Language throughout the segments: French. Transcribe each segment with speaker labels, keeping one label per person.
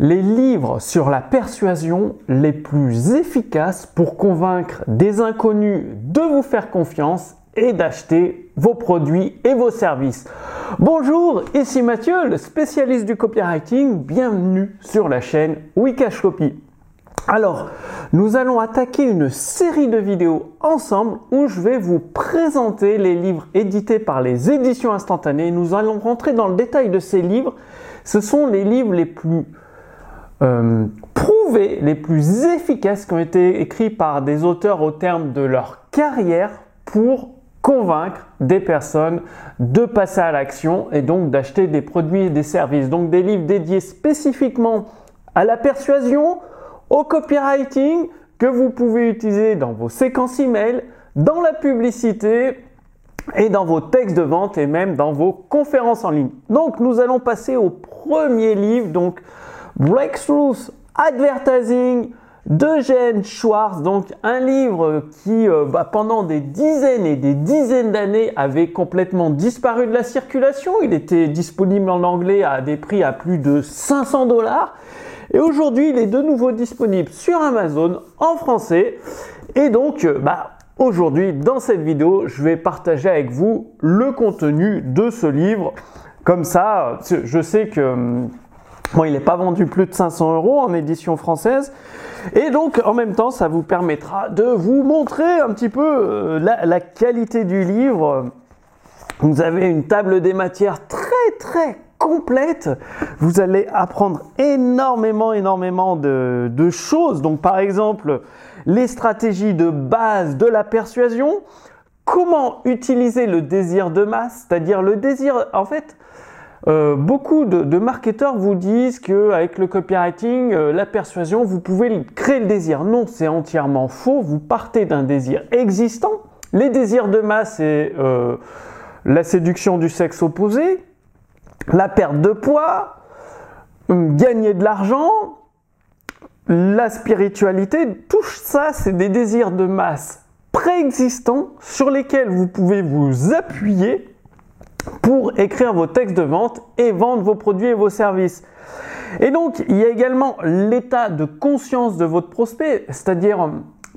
Speaker 1: les livres sur la persuasion les plus efficaces pour convaincre des inconnus de vous faire confiance et d'acheter vos produits et vos services. Bonjour, ici Mathieu, le spécialiste du copywriting. Bienvenue sur la chaîne Wikash Copy. Alors, nous allons attaquer une série de vidéos ensemble où je vais vous présenter les livres édités par les éditions instantanées. Nous allons rentrer dans le détail de ces livres. Ce sont les livres les plus euh, prouvés, les plus efficaces qui ont été écrits par des auteurs au terme de leur carrière pour convaincre des personnes de passer à l'action et donc d'acheter des produits et des services. Donc des livres dédiés spécifiquement à la persuasion, au copywriting que vous pouvez utiliser dans vos séquences email, dans la publicité et dans vos textes de vente et même dans vos conférences en ligne. Donc nous allons passer au premier livre, donc Breakthroughs Advertising d'Eugène Schwartz, donc un livre qui euh, bah, pendant des dizaines et des dizaines d'années avait complètement disparu de la circulation. Il était disponible en anglais à des prix à plus de 500 dollars. Et aujourd'hui, il est de nouveau disponible sur Amazon en français. Et donc, euh, bah, aujourd'hui, dans cette vidéo, je vais partager avec vous le contenu de ce livre. Comme ça, je sais que hum, Bon, il n'est pas vendu plus de 500 euros en édition française. Et donc, en même temps, ça vous permettra de vous montrer un petit peu euh, la, qualité du livre. Vous avez une table des matières très, très complète. Vous allez apprendre énormément, énormément de, de choses. Donc, par exemple, les stratégies de base de la persuasion. Comment utiliser le désir de masse, c'est-à-dire le désir, en fait, euh, beaucoup de, marketeurs vous disent qu'avec le copywriting, euh, la persuasion, vous pouvez créer le désir. Non, c'est entièrement faux. Vous partez d'un désir existant. Les désirs de masse, c'est euh, la séduction du sexe opposé, la perte de poids, gagner de l'argent, la spiritualité. Tout ça, c'est des désirs de masse préexistants sur lesquels vous pouvez vous appuyer pour écrire vos textes de vente et vendre vos produits et vos services. Et donc, il y a également l'état de conscience de votre prospect, c'est-à-dire euh,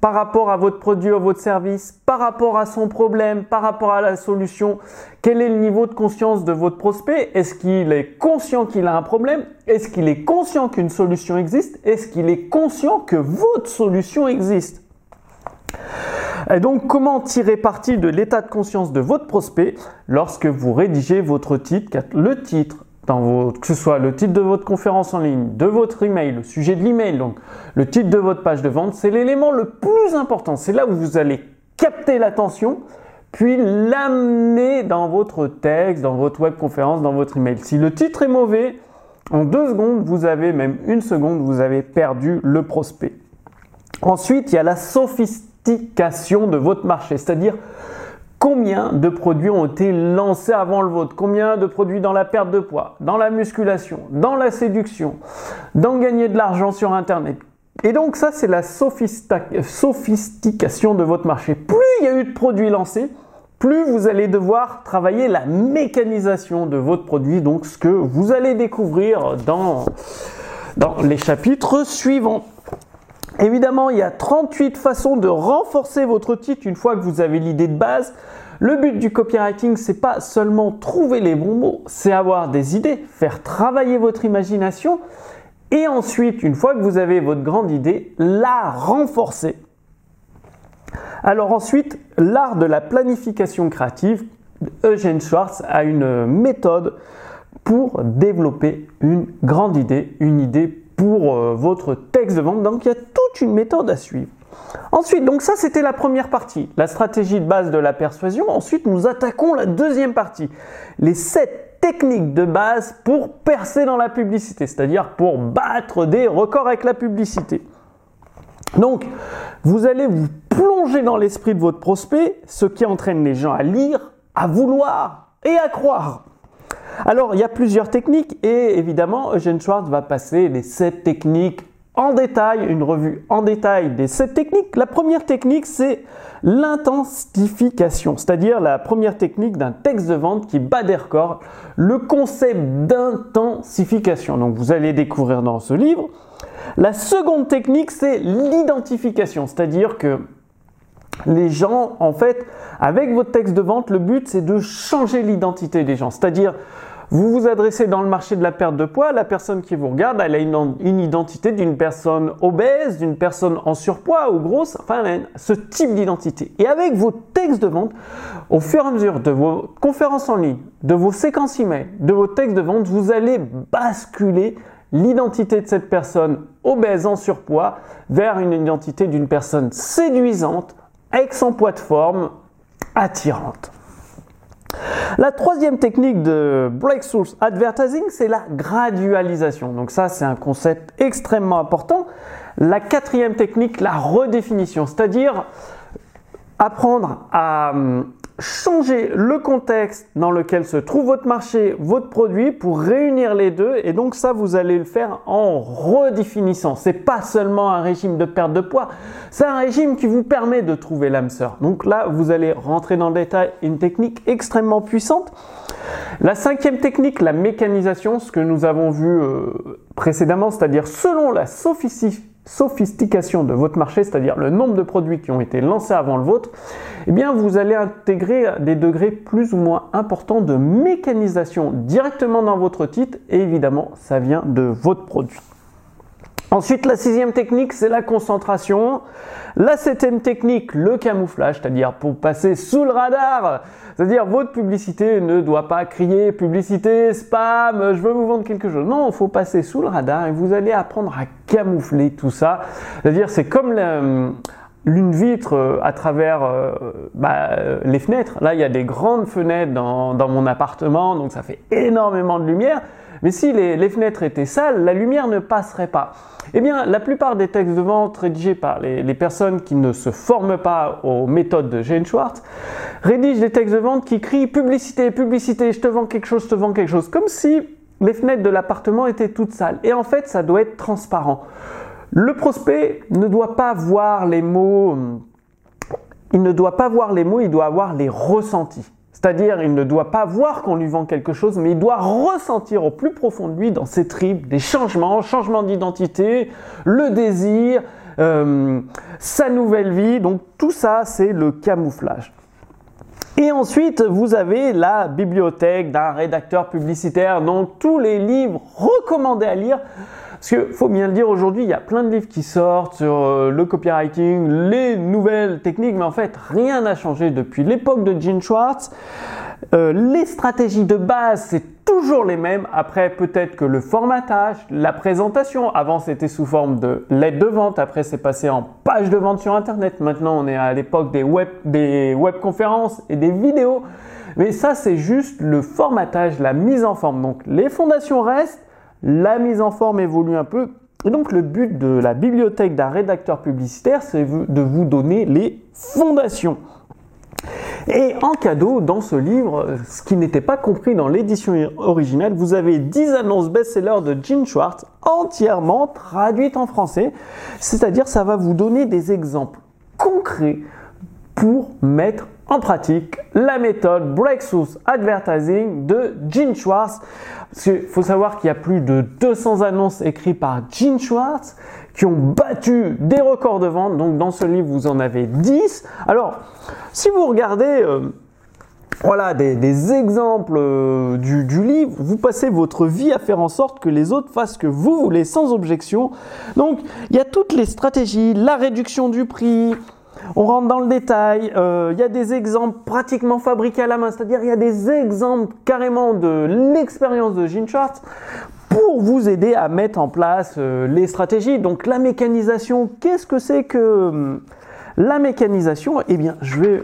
Speaker 1: par rapport à votre produit ou votre service, par rapport à son problème, par rapport à la solution, quel est le niveau de conscience de votre prospect? Est-ce qu'il est conscient qu'il a un problème? Est-ce qu'il est conscient qu'une solution existe? Est-ce qu'il est conscient que votre solution existe? Et donc, comment tirer parti de l'état de conscience de votre prospect lorsque vous rédigez votre titre, le titre, dans que ce soit le titre de votre conférence en ligne, de votre email, le sujet de l'email, donc le titre de votre page de vente, c'est l'élément le plus important. C'est là où vous allez capter l'attention, puis l'amener dans votre texte, dans votre web conférence, dans votre email. Si le titre est mauvais, en deux secondes, vous avez même une seconde, vous avez perdu le prospect. Ensuite, il y a la sophistication de votre marché, c'est-à-dire combien de produits ont été lancés avant le vôtre, combien de produits dans la perte de poids, dans la musculation, dans la séduction, dans gagner de l'argent sur Internet. Et donc ça, c'est la sophistication de votre marché. Plus il y a eu de produits lancés, plus vous allez devoir travailler la mécanisation de votre produit, donc ce que vous allez découvrir dans, dans les chapitres suivants. Évidemment, il y a 38 façons de renforcer votre titre une fois que vous avez l'idée de base. Le but du copywriting, c'est pas seulement trouver les bons mots, c'est avoir des idées, faire travailler votre imagination et ensuite, une fois que vous avez votre grande idée, la renforcer. Alors ensuite, l'art de la planification créative, Eugene Schwartz a une méthode pour développer une grande idée, une idée pour euh, votre texte de vente. Donc il y a toute une méthode à suivre. Ensuite, donc ça c'était la première partie, la stratégie de base de la persuasion. Ensuite, nous attaquons la deuxième partie, les sept techniques de base pour percer dans la publicité, c'est-à-dire pour battre des records avec la publicité. Donc, vous allez vous plonger dans l'esprit de votre prospect, ce qui entraîne les gens à lire, à vouloir et à croire. Alors, il y a plusieurs techniques et évidemment, Eugene Schwartz va passer les sept techniques en détail, une revue en détail des sept techniques. La première technique, c'est l'intensification, c'est-à-dire la première technique d'un texte de vente qui bat des records, le concept d'intensification. Donc vous allez découvrir dans ce livre. La seconde technique, c'est l'identification, c'est-à-dire que les gens, en fait, avec votre texte de vente, le but c'est de changer l'identité des gens. C'est-à-dire, vous vous adressez dans le marché de la perte de poids, la personne qui vous regarde, elle a une, identité d'une personne obèse, d'une personne en surpoids ou grosse, enfin ce type d'identité. Et avec vos textes de vente, au fur et à mesure de vos conférences en ligne, de vos séquences email, de vos textes de vente, vous allez basculer l'identité de cette personne obèse en surpoids vers une identité d'une personne séduisante, avec son poids de forme, attirante. La troisième technique de Breakthrough Advertising, c'est la gradualisation. Donc ça, c'est un concept extrêmement important. La quatrième technique, la redéfinition, c'est-à-dire apprendre à hum, changer le contexte dans lequel se trouve votre marché, votre produit pour réunir les deux et donc ça vous allez le faire en redéfinissant. C'est pas seulement un régime de perte de poids, c'est un régime qui vous permet de trouver l'âme sœur. Donc là, vous allez rentrer dans le détail une technique extrêmement puissante. La cinquième technique, la mécanisation, ce que nous avons vu euh, précédemment, c'est-à-dire selon la sophistication sophistication de votre marché, c'est-à-dire le nombre de produits qui ont été lancés avant le vôtre, eh bien vous allez intégrer des degrés plus ou moins importants de mécanisation directement dans votre titre et évidemment ça vient de votre produit. Ensuite, la sixième technique, c'est la concentration. La septième technique, le camouflage, c'est-à-dire pour passer sous le radar. C'est-à-dire votre publicité ne doit pas crier publicité, spam, je veux vous vendre quelque chose. Non, il faut passer sous le radar et vous allez apprendre à camoufler tout ça. C'est-à-dire c'est comme l'une vitre euh, à travers euh, bah, euh, les fenêtres. Là, il y a des grandes fenêtres dans, mon appartement, donc ça fait énormément de lumière. Mais si les, fenêtres étaient sales, la lumière ne passerait pas. Eh bien, la plupart des textes de vente rédigés par les, personnes qui ne se forment pas aux méthodes de Jane Schwartz rédigent des textes de vente qui crient publicité, publicité, je te vends quelque chose, je te vends quelque chose, comme si les fenêtres de l'appartement étaient toutes sales. Et en fait, ça doit être transparent. Le prospect ne doit pas voir les mots, il ne doit pas voir les mots, il doit avoir les ressentis. C'est-à-dire, il ne doit pas voir qu'on lui vend quelque chose, mais il doit ressentir au plus profond de lui, dans ses tripes, des changements, changement d'identité, le désir, euh, sa nouvelle vie. Donc tout ça, c'est le camouflage. Et ensuite, vous avez la bibliothèque d'un rédacteur publicitaire, donc tous les livres recommandés à lire parce qu'il faut bien le dire, aujourd'hui, il y a plein de livres qui sortent sur euh, le copywriting, les nouvelles techniques, mais en fait, rien n'a changé depuis l'époque de Gene Schwartz. Euh, les stratégies de base, c'est toujours les mêmes. Après, peut-être que le formatage, la présentation, avant c'était sous forme de lettre de vente, après c'est passé en page de vente sur Internet. Maintenant, on est à l'époque des web, des webconférences et des vidéos. Mais ça, c'est juste le formatage, la mise en forme. Donc, les fondations restent, la mise en forme évolue un peu. Et donc le but de la bibliothèque d'un rédacteur publicitaire, c'est de vous donner les fondations. Et en cadeau, dans ce livre, ce qui n'était pas compris dans l'édition originale, vous avez 10 annonces best-sellers de Gene Schwartz entièrement traduites en français. C'est-à-dire, ça va vous donner des exemples concrets pour mettre en pratique la méthode Breakthrough Advertising de Gene Schwartz. Parce qu'il faut savoir qu'il y a plus de 200 annonces écrites par Gene Schwartz qui ont battu des records de vente. Donc dans ce livre, vous en avez 10. Alors, si vous regardez euh, voilà, des, exemples euh, du, du, livre, vous passez votre vie à faire en sorte que les autres fassent ce que vous voulez sans objection. Donc, il y a toutes les stratégies, la réduction du prix, on rentre dans le détail, euh, il y a des exemples pratiquement fabriqués à la main, c'est-à-dire il y a des exemples carrément de l'expérience de Gene Schwartz pour vous aider à mettre en place euh, les stratégies. Donc la mécanisation, qu'est-ce que c'est que euh, la mécanisation? Eh bien, je vais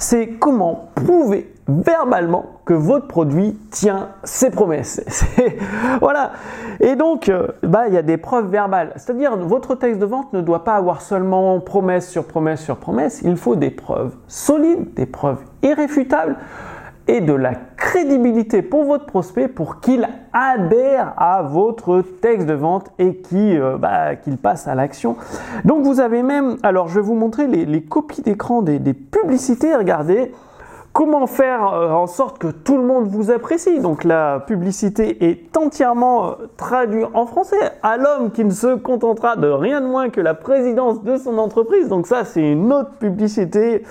Speaker 1: c'est comment prouver verbalement que votre produit tient ses promesses. voilà. Et donc, euh, bah, il y a des preuves verbales. C'est-à-dire, votre texte de vente ne doit pas avoir seulement promesse sur promesse sur promesse. Il faut des preuves solides, des preuves irréfutables. Et de la crédibilité pour votre prospect pour qu'il adhère à votre texte de vente et euh, bah, qu'il passe à l'action. Donc vous avez même, alors je vais vous montrer les, copies d'écran des, des publicités, regardez. Comment faire euh, en sorte que tout le monde vous apprécie? Donc la publicité est entièrement euh, traduite en français à l'homme qui ne se contentera de rien de moins que la présidence de son entreprise. Donc ça c'est une autre publicité.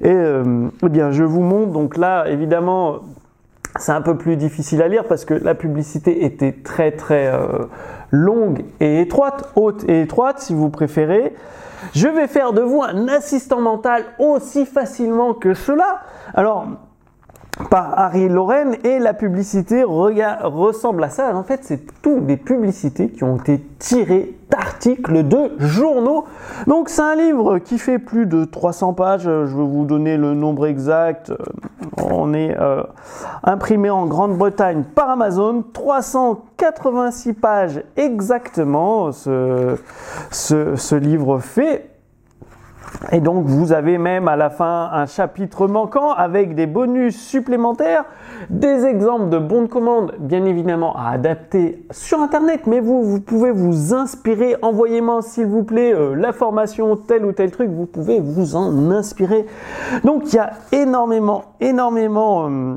Speaker 1: Et euh, eh bien je vous montre donc là évidemment c'est un peu plus difficile à lire parce que la publicité était très très longue et étroite, haute et étroite si vous préférez. Je vais faire de vous un assistant mental aussi facilement que cela. Alors, par Harry Loren et la publicité ressemble à ça. En fait, c'est toutes des publicités qui ont été tirées d'articles de journaux. Donc, c'est un livre qui fait plus de 300 pages. Je vais vous donner le nombre exact. On est euh, imprimé en Grande-Bretagne par Amazon. 386 pages exactement. Ce, livre fait et donc vous avez même à la fin un chapitre manquant avec des bonus supplémentaires, des exemples de bons de commande bien évidemment à adapter sur internet, mais vous, pouvez vous inspirer, envoyez-moi s'il vous plaît euh, la formation tel ou tel truc, vous pouvez vous en inspirer. Donc il y a énormément, énormément... Euh,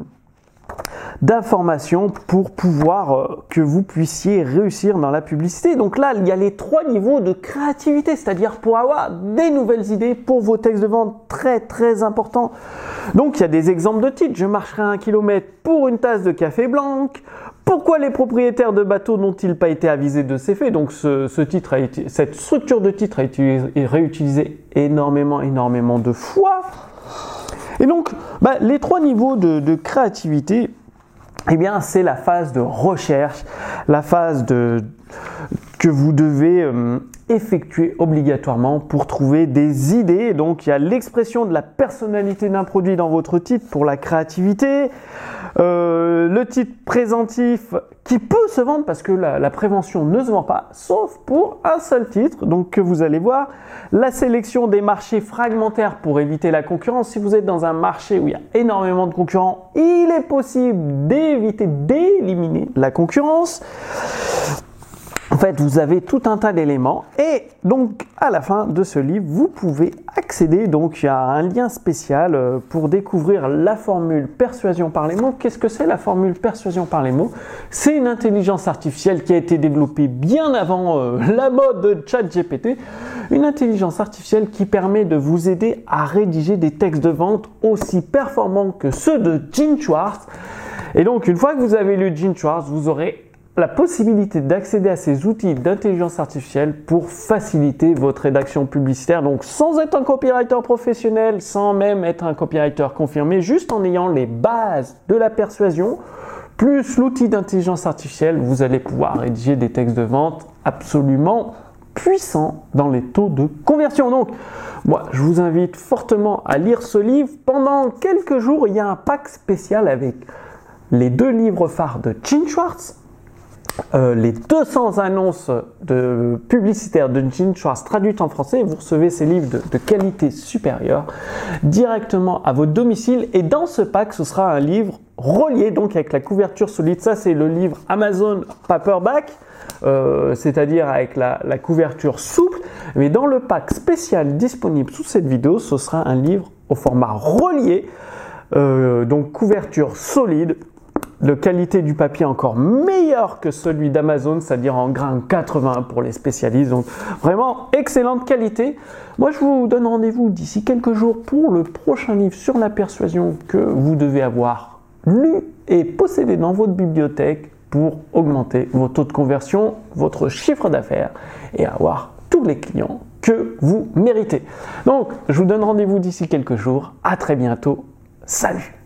Speaker 1: d'informations pour pouvoir euh, que vous puissiez réussir dans la publicité. Donc là, il y a les trois niveaux de créativité, c'est-à-dire pour avoir des nouvelles idées pour vos textes de vente très très importants. Donc il y a des exemples de titres. Je marcherai un kilomètre pour une tasse de café blanc. Pourquoi les propriétaires de bateaux n'ont-ils pas été avisés de ces faits? Donc ce, titre cette structure de titre a été réutilisée énormément, énormément de fois. Et donc, bah, les trois niveaux de, créativité, eh bien, c'est la phase de recherche, la phase de, que vous devez euh, effectuer obligatoirement pour trouver des idées. Donc il y a l'expression de la personnalité d'un produit dans votre titre pour la créativité, euh, le titre présentif qui peut se vendre parce que la, prévention ne se vend pas, sauf pour un seul titre, donc que vous allez voir. La sélection des marchés fragmentaires pour éviter la concurrence. Si vous êtes dans un marché où il y a énormément de concurrents, il est possible d'éviter, d'éliminer la concurrence. Fait, vous avez tout un tas d'éléments et donc à la fin de ce livre, vous pouvez accéder. Donc il y a un lien spécial euh, pour découvrir la formule persuasion par les mots. Qu'est-ce que c'est la formule persuasion par les mots? C'est une intelligence artificielle qui a été développée bien avant euh, la mode de ChatGPT. Une intelligence artificielle qui permet de vous aider à rédiger des textes de vente aussi performants que ceux de Gene Schwartz. Et donc une fois que vous avez lu Gene Schwartz, vous aurez la possibilité d'accéder à ces outils d'intelligence artificielle pour faciliter votre rédaction publicitaire. Donc sans être un copywriter professionnel, sans même être un copywriter confirmé, juste en ayant les bases de la persuasion, plus l'outil d'intelligence artificielle, vous allez pouvoir rédiger des textes de vente absolument puissants dans les taux de conversion. Donc, moi, je vous invite fortement à lire ce livre. Pendant quelques jours, il y a un pack spécial avec les deux livres phares de Chin Schwartz, euh, les 200 annonces de publicitaires de Gene Schwartz traduites en français, vous recevez ces livres de, qualité supérieure directement à votre domicile. Et dans ce pack, ce sera un livre relié, donc avec la couverture solide. Ça, c'est le livre Amazon Paperback, euh, c'est-à-dire avec la, couverture souple. Mais dans le pack spécial disponible sous cette vidéo, ce sera un livre au format relié, euh, donc couverture solide de qualité du papier encore meilleur que celui d'Amazon, c'est-à-dire en grain 80 pour les spécialistes. Donc vraiment excellente qualité. Moi je vous donne rendez-vous d'ici quelques jours pour le prochain livre sur la persuasion que vous devez avoir lu et possédé dans votre bibliothèque pour augmenter vos taux de conversion, votre chiffre d'affaires et avoir tous les clients que vous méritez. Donc je vous donne rendez-vous d'ici quelques jours. À très bientôt. Salut